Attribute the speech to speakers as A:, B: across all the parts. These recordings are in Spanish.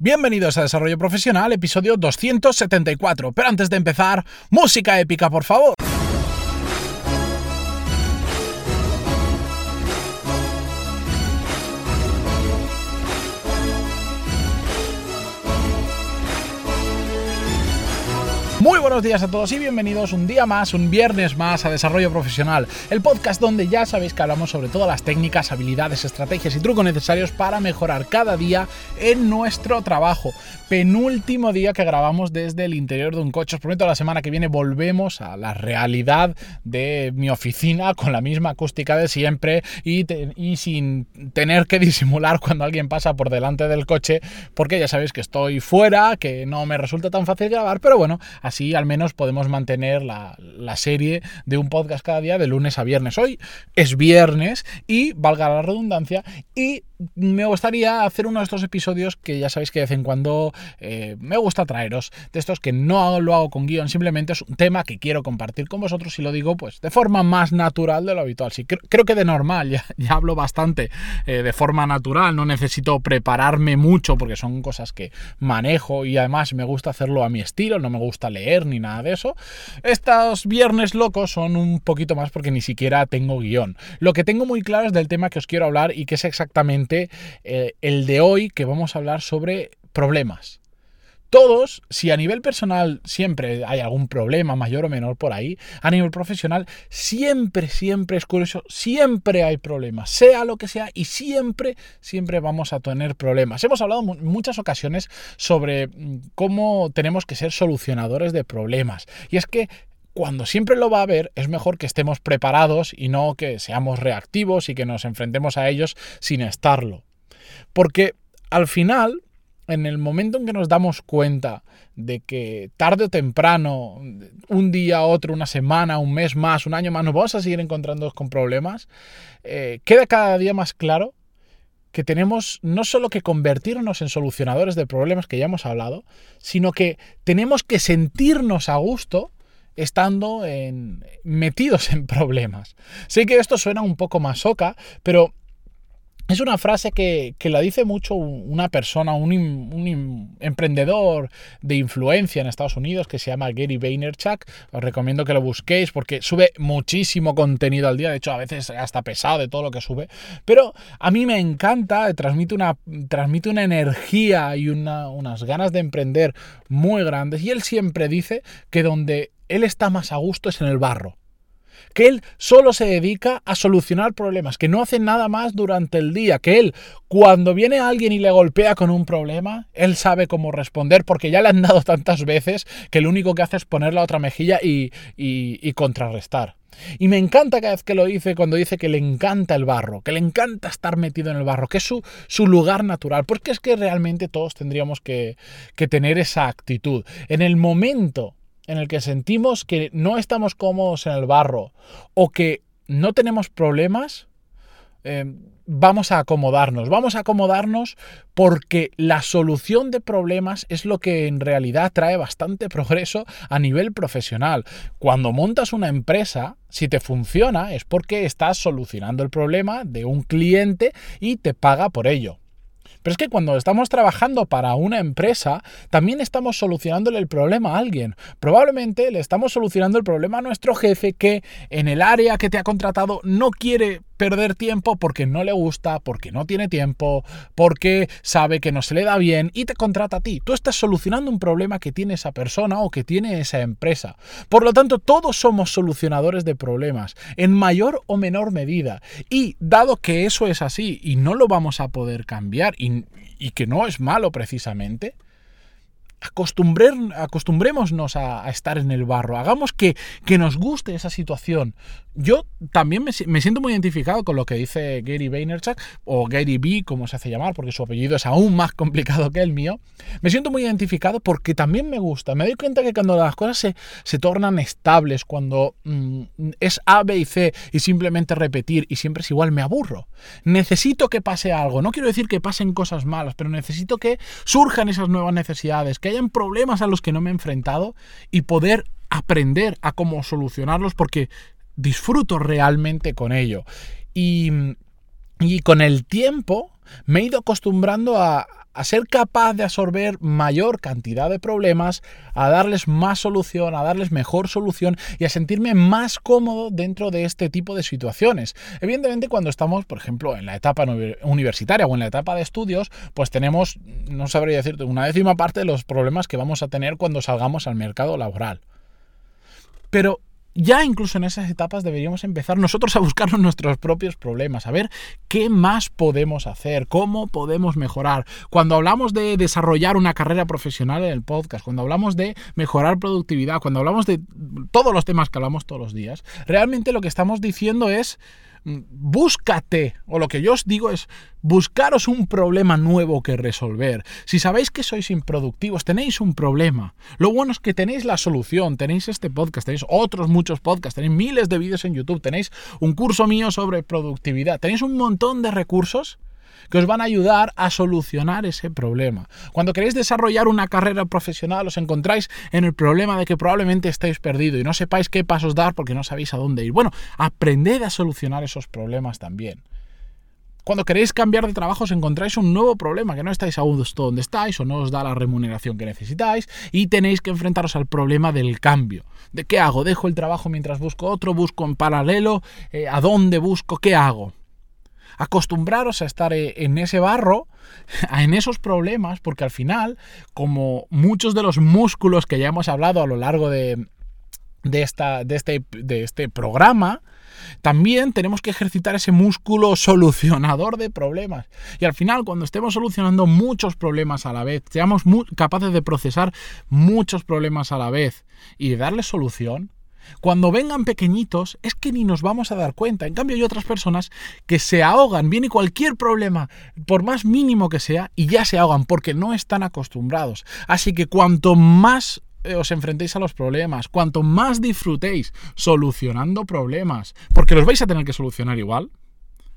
A: Bienvenidos a Desarrollo Profesional, episodio 274. Pero antes de empezar, música épica, por favor. Muy buenos días a todos y bienvenidos un día más, un viernes más a Desarrollo Profesional, el podcast donde ya sabéis que hablamos sobre todas las técnicas, habilidades, estrategias y trucos necesarios para mejorar cada día en nuestro trabajo. Penúltimo día que grabamos desde el interior de un coche. Os prometo la semana que viene volvemos a la realidad de mi oficina con la misma acústica de siempre y, y sin tener que disimular cuando alguien pasa por delante del coche porque ya sabéis que estoy fuera, que no me resulta tan fácil grabar, pero bueno, Así al menos podemos mantener la, serie de un podcast cada día de lunes a viernes. Hoy es viernes y, valga la redundancia, y me gustaría hacer uno de estos episodios que ya sabéis que de vez en cuando eh, me gusta traeros, de estos que no lo hago con guion, simplemente es un tema que quiero compartir con vosotros y lo digo pues de forma más natural de lo habitual. Sí, creo, que de normal, ya, ya hablo bastante eh, de forma natural, no necesito prepararme mucho porque son cosas que manejo y además me gusta hacerlo a mi estilo, no me gusta leer ni nada de eso. Estos viernes locos son un poquito más porque ni siquiera tengo guion. Lo que tengo muy claro es del tema que os quiero hablar y que es exactamente eh, el de hoy que vamos a hablar sobre problemas. Todos, si a nivel personal siempre hay algún problema mayor o menor por ahí, a nivel profesional siempre, siempre es curioso, siempre hay problemas, sea lo que sea, y siempre, siempre vamos a tener problemas. Hemos hablado en muchas ocasiones sobre mm, cómo tenemos que ser solucionadores de problemas. Y es que cuando siempre lo va a haber, es mejor que estemos preparados y no que seamos reactivos y que nos enfrentemos a ellos sin estarlo. Porque al final en el momento en que nos damos cuenta de que tarde o temprano, un día, otro, una semana, un mes más, un año más, nos vamos a seguir encontrando con problemas, eh, queda cada día más claro que tenemos no solo que convertirnos en solucionadores de problemas que ya hemos hablado, sino que tenemos que sentirnos a gusto estando en, metidos en problemas. Sé que esto suena un poco más soca, pero es una frase que, la dice mucho una persona, un, emprendedor de influencia en Estados Unidos que se llama Gary Vaynerchuk. Os recomiendo que lo busquéis porque sube muchísimo contenido al día. De hecho, a veces hasta pesado de todo lo que sube. Pero a mí me encanta, transmite una, transmite una energía y unas ganas de emprender muy grandes. Y él siempre dice que donde él está más a gusto es en el barro que él solo se dedica a solucionar problemas, que no hace nada más durante el día, que él cuando viene alguien y le golpea con un problema, él sabe cómo responder porque ya le han dado tantas veces que lo único que hace es poner la otra mejilla y, contrarrestar. Y me encanta cada vez que lo dice cuando dice que le encanta el barro, que le encanta estar metido en el barro, que es su, su lugar natural, porque es que realmente todos tendríamos que, que tener esa actitud. En el momento en el que sentimos que no estamos cómodos en el barro o que no tenemos problemas, eh, vamos a acomodarnos. Vamos a acomodarnos porque la solución de problemas es lo que en realidad trae bastante progreso a nivel profesional. Cuando montas una empresa, si te funciona es porque estás solucionando el problema de un cliente y te paga por ello. Pero es que cuando estamos trabajando para una empresa, también estamos solucionándole el problema a alguien. Probablemente le estamos solucionando el problema a nuestro jefe que en el área que te ha contratado no quiere perder tiempo porque no le gusta, porque no tiene tiempo, porque sabe que no se le da bien y te contrata a ti. Tú estás solucionando un problema que tiene esa persona o que tiene esa empresa. Por lo tanto, todos somos solucionadores de problemas, en mayor o menor medida. Y dado que eso es así y no lo vamos a poder cambiar y, que no es malo precisamente, acostumbrémonos a, estar en el barro, hagamos que, que nos guste esa situación. Yo también me, siento muy identificado con lo que dice Gary Vaynerchuk, o Gary B, como se hace llamar, porque su apellido es aún más complicado que el mío. Me siento muy identificado porque también me gusta. Me doy cuenta que cuando las cosas se, se tornan estables, cuando mm, es A, B y C y simplemente repetir y siempre es igual, me aburro. Necesito que pase algo. No quiero decir que pasen cosas malas, pero necesito que surjan esas nuevas necesidades, que hayan problemas a los que no me he enfrentado y poder aprender a cómo solucionarlos porque disfruto realmente con ello. Y Y con el tiempo me he ido acostumbrando a, ser capaz de absorber mayor cantidad de problemas, a darles más solución, a darles mejor solución y a sentirme más cómodo dentro de este tipo de situaciones. Evidentemente cuando estamos, por ejemplo, en la etapa universitaria o en la etapa de estudios, pues tenemos, no sabría decirte, una décima parte de los problemas que vamos a tener cuando salgamos al mercado laboral. Pero ya incluso en esas etapas deberíamos empezar nosotros a buscarnos nuestros propios problemas, a ver qué más podemos hacer, cómo podemos mejorar. Cuando hablamos de desarrollar una carrera profesional en el podcast, cuando hablamos de mejorar productividad, cuando hablamos de todos los temas que hablamos todos los días, realmente lo que estamos diciendo es búscate, o lo que yo os digo es buscaros un problema nuevo que resolver. Si sabéis que sois improductivos, tenéis un problema. Lo bueno es que tenéis la solución, tenéis este podcast, tenéis otros muchos podcasts, tenéis miles de vídeos en YouTube, tenéis un curso mío sobre productividad, tenéis un montón de recursos que os van a ayudar a solucionar ese problema. Cuando queréis desarrollar una carrera profesional os encontráis en el problema de que probablemente estáis perdido y no sepáis qué pasos dar porque no sabéis a dónde ir. Bueno, aprended a solucionar esos problemas también. Cuando queréis cambiar de trabajo os encontráis un nuevo problema, que no estáis a gusto donde estáis o no os da la remuneración que necesitáis y tenéis que enfrentaros al problema del cambio. ¿De qué hago? ¿Dejo el trabajo mientras busco otro? ¿Busco en paralelo? Eh, ¿A dónde busco? ¿Qué hago? Acostumbraros a estar eh, en ese barro, en esos problemas, porque al final, como muchos de los músculos que ya hemos hablado a lo largo de, esta, de, este, de este programa, también tenemos que ejercitar ese músculo solucionador de problemas. Y al final, cuando estemos solucionando muchos problemas a la vez, seamos capaces de procesar muchos problemas a la vez y de darle solución, cuando vengan pequeñitos es que ni nos vamos a dar cuenta. En cambio hay otras personas que se ahogan, viene cualquier problema, por más mínimo que sea, y ya se ahogan porque no están acostumbrados. Así que cuanto más eh, os enfrentéis a los problemas, cuanto más disfrutéis solucionando problemas, porque los vais a tener que solucionar igual,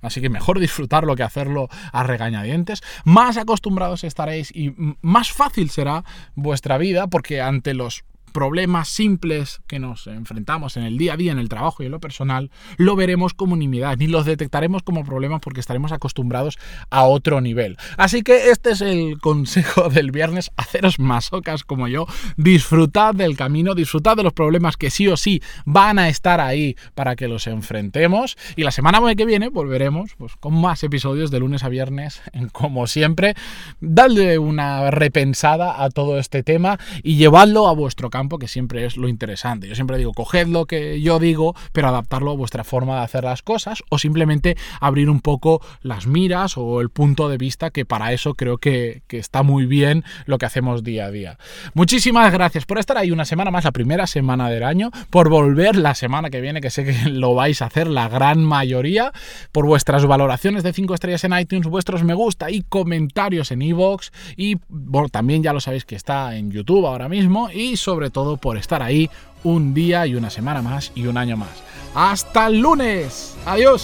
A: Así que mejor disfrutarlo que hacerlo a regañadientes. Más acostumbrados estaréis y más fácil será vuestra vida porque ante los problemas simples que nos enfrentamos en el día a día, en el trabajo y en lo personal, lo veremos como nimiedad, ni los detectaremos como problemas porque estaremos acostumbrados a otro nivel. Así que este es el consejo del viernes, haceros masocas como yo, disfrutad del camino, disfrutad de los problemas que sí o sí van a estar ahí para que los enfrentemos y la semana que viene volveremos pues, con más episodios de lunes a viernes, como siempre, dadle una repensada a todo este tema y llevadlo a vuestro campo que siempre es lo interesante. Yo siempre digo, coged lo que yo digo, pero adaptarlo a vuestra forma de hacer las cosas o simplemente abrir un poco las miras o el punto de vista, que para eso creo que, que está muy bien lo que hacemos día a día. Muchísimas gracias por estar ahí una semana más, la primera semana del año, por volver la semana que viene, que sé que lo vais a hacer la gran mayoría, por vuestras valoraciones de 5 estrellas en iTunes, vuestros me gusta y comentarios en iVoox y bueno, también ya lo sabéis que está en YouTube ahora mismo y sobre todo por estar ahí un día y una semana más y un año más. Hasta el lunes. Adiós.